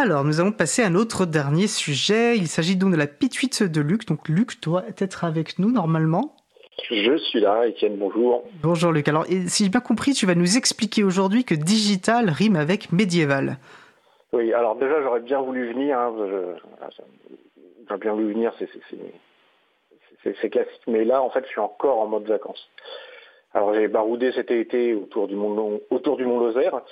Alors, nous allons passer à un autre dernier sujet. Il s'agit donc de la pituite de Luc. Donc, Luc doit être avec nous normalement. Je suis là, Étienne, bonjour. Bonjour Luc. Alors, si j'ai bien compris, tu vas nous expliquer aujourd'hui que digital rime avec médiéval. Oui, alors déjà, j'aurais bien voulu venir. Hein, j'aurais bien voulu venir, c'est classique. Mais là, en fait, je suis encore en mode vacances. Alors, j'ai baroudé cet été autour du Mont, autour du Mont Lozère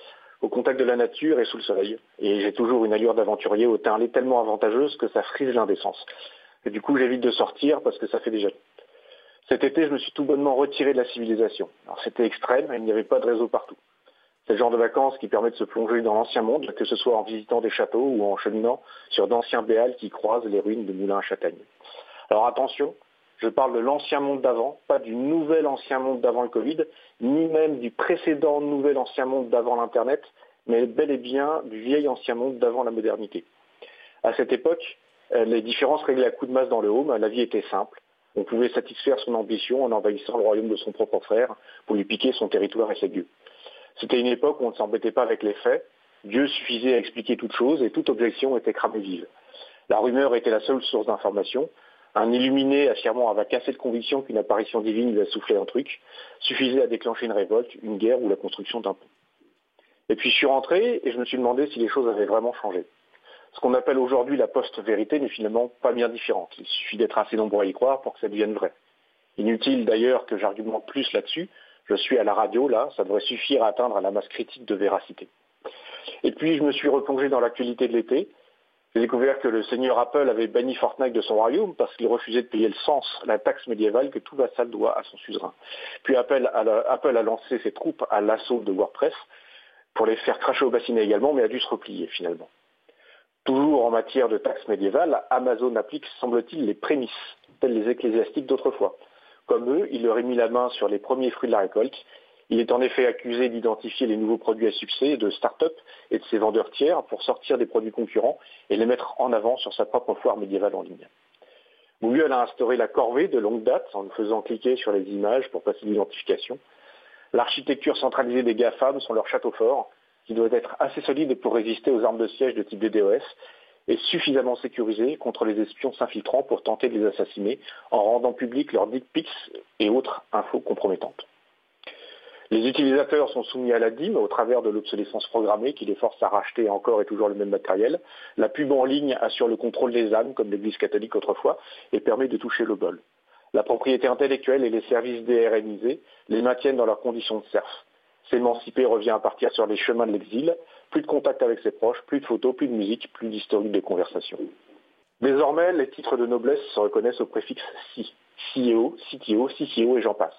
au contact de la nature et sous le soleil. Et j'ai toujours une allure d'aventurier au teint tellement avantageuse que ça frise l'indécence. Et du coup, j'évite de sortir parce que ça fait déjà. Cet été, je me suis tout bonnement retiré de la civilisation. Alors c'était extrême, il n'y avait pas de réseau partout. C'est le genre de vacances qui permet de se plonger dans l'ancien monde, que ce soit en visitant des châteaux ou en cheminant sur d'anciens béals qui croisent les ruines de moulins à châtaigne. Alors attention, je parle de l'ancien monde d'avant, pas du nouvel ancien monde d'avant le Covid, ni même du précédent nouvel ancien monde d'avant l'Internet, mais bel et bien du vieil ancien monde d'avant la modernité. À cette époque, euh, les différences réglaient à coups de masse dans le home, la vie était simple. On pouvait satisfaire son ambition en envahissant le royaume de son propre frère pour lui piquer son territoire et ses dieux. C'était une époque où on ne s'embêtait pas avec les faits, Dieu suffisait à expliquer toute chose et toute objection était cramée vive. La rumeur était la seule source d'information, un illuminé affirmant avec assez de conviction qu'une apparition divine lui a soufflé un truc suffisait à déclencher une révolte, une guerre ou la construction d'un pont. Et puis je suis rentré et je me suis demandé si les choses avaient vraiment changé. Ce qu'on appelle aujourd'hui la post-vérité n'est finalement pas bien différente. Il suffit d'être assez nombreux à y croire pour que ça devienne vrai. Inutile d'ailleurs que j'argumente plus là-dessus. Je suis à la radio, là, ça devrait suffire à atteindre la masse critique de véracité. Et puis je me suis replongé dans l'actualité de l'été j'ai découvert que le seigneur Apple avait banni Fortnite de son royaume parce qu'il refusait de payer le sens, la taxe médiévale que tout vassal doit à son suzerain. Puis Apple a, lancé ses troupes à l'assaut de WordPress pour les faire cracher au bassinet également, mais a dû se replier finalement. Toujours en matière de taxe médiévale, Amazon applique, semble-t-il, les prémices, telles les ecclésiastiques d'autrefois. Comme eux, il leur est mis la main sur les premiers fruits de la récolte il est en effet accusé d'identifier les nouveaux produits à succès de start-up et de ses vendeurs tiers pour sortir des produits concurrents et les mettre en avant sur sa propre foire médiévale en ligne. Google a instauré la corvée de longue date en faisant cliquer sur les images pour passer l'identification. L'architecture centralisée des GAFAM sont leur château fort, qui doit être assez solide pour résister aux armes de siège de type DDoS et suffisamment sécurisé contre les espions s'infiltrant pour tenter de les assassiner en rendant public leurs dick pics et autres infos compromettantes. Les utilisateurs sont soumis à la dîme au travers de l'obsolescence programmée qui les force à racheter encore et toujours le même matériel. La pub en ligne assure le contrôle des âmes, comme l'Église catholique autrefois, et permet de toucher le bol. La propriété intellectuelle et les services DRNisés les maintiennent dans leurs conditions de serf. S'émanciper revient à partir sur les chemins de l'exil, plus de contact avec ses proches, plus de photos, plus de musique, plus d'historique de conversation. Désormais, les titres de noblesse se reconnaissent au préfixe si, CEO, CTO, CCO et j'en passe.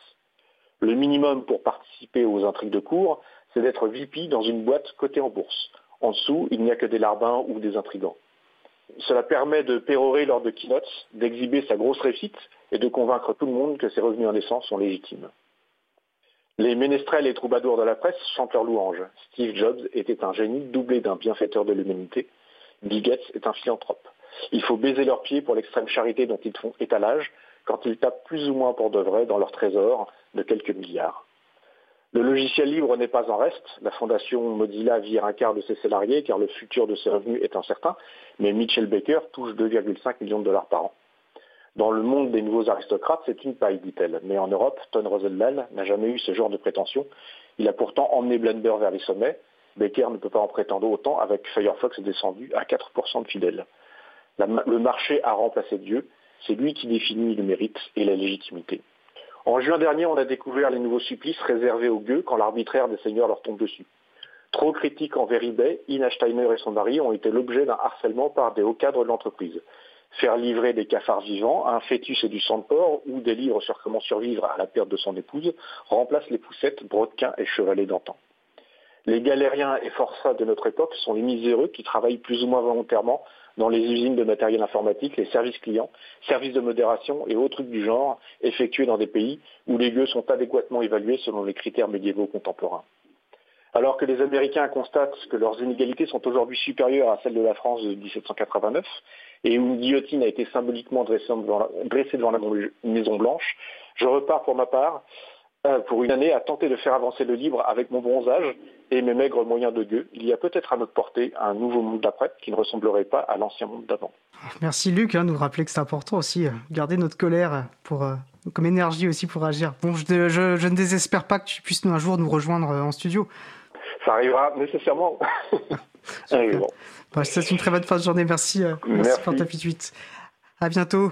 Le minimum pour participer aux intrigues de cours, c'est d'être VP dans une boîte cotée en bourse. En dessous, il n'y a que des larbins ou des intrigants. Cela permet de pérorer lors de keynotes, d'exhiber sa grosse réussite et de convaincre tout le monde que ses revenus en essence sont légitimes. Les ménestrels et troubadours de la presse chantent leur louange. Steve Jobs était un génie doublé d'un bienfaiteur de l'humanité. Bill Gates est un philanthrope. Il faut baiser leurs pieds pour l'extrême charité dont ils font étalage quand ils tapent plus ou moins pour de vrai dans leur trésor de quelques milliards. Le logiciel libre n'est pas en reste. La fondation Mozilla vire un quart de ses salariés car le futur de ses revenus est incertain, mais Mitchell Baker touche 2,5 millions de dollars par an. Dans le monde des nouveaux aristocrates, c'est une paille, dit-elle. Mais en Europe, Ton Rosendahl n'a jamais eu ce genre de prétention. Il a pourtant emmené Blender vers les sommets. Baker ne peut pas en prétendre autant avec Firefox descendu à 4% de fidèles. le marché a remplacé Dieu c'est lui qui définit le mérite et la légitimité. En juin dernier, on a découvert les nouveaux supplices réservés aux gueux quand l'arbitraire des seigneurs leur tombe dessus. Trop critiques envers eBay, Ina Steiner et son mari ont été l'objet d'un harcèlement par des hauts cadres de l'entreprise. Faire livrer des cafards vivants, un fœtus et du sang de porc, ou des livres sur comment survivre à la perte de son épouse, remplacent les poussettes, brodequins et chevalets d'antan. Les galériens et forçats de notre époque sont les miséreux qui travaillent plus ou moins volontairement dans les usines de matériel informatique, les services clients, services de modération et autres trucs du genre effectués dans des pays où les lieux sont adéquatement évalués selon les critères médiévaux contemporains. Alors que les Américains constatent que leurs inégalités sont aujourd'hui supérieures à celles de la France de 1789 et où une guillotine a été symboliquement dressée devant la, Maison Blanche, je repars pour ma part euh, pour une année à tenter de faire avancer le libre avec mon bronzage et mes maigres moyens de Dieu, il y a peut-être à notre portée un nouveau monde d'après qui ne ressemblerait pas à l'ancien monde d'avant. Merci Luc, hein, nous rappeler que c'est important aussi, euh, garder notre colère pour, euh, comme énergie aussi pour agir. Bon, je, je, ne désespère pas que tu puisses un jour nous rejoindre en studio. Ça arrivera nécessairement. Allez, bon. bah, je te souhaite une très bonne fin de journée. Merci, merci. merci pour ta petite À bientôt.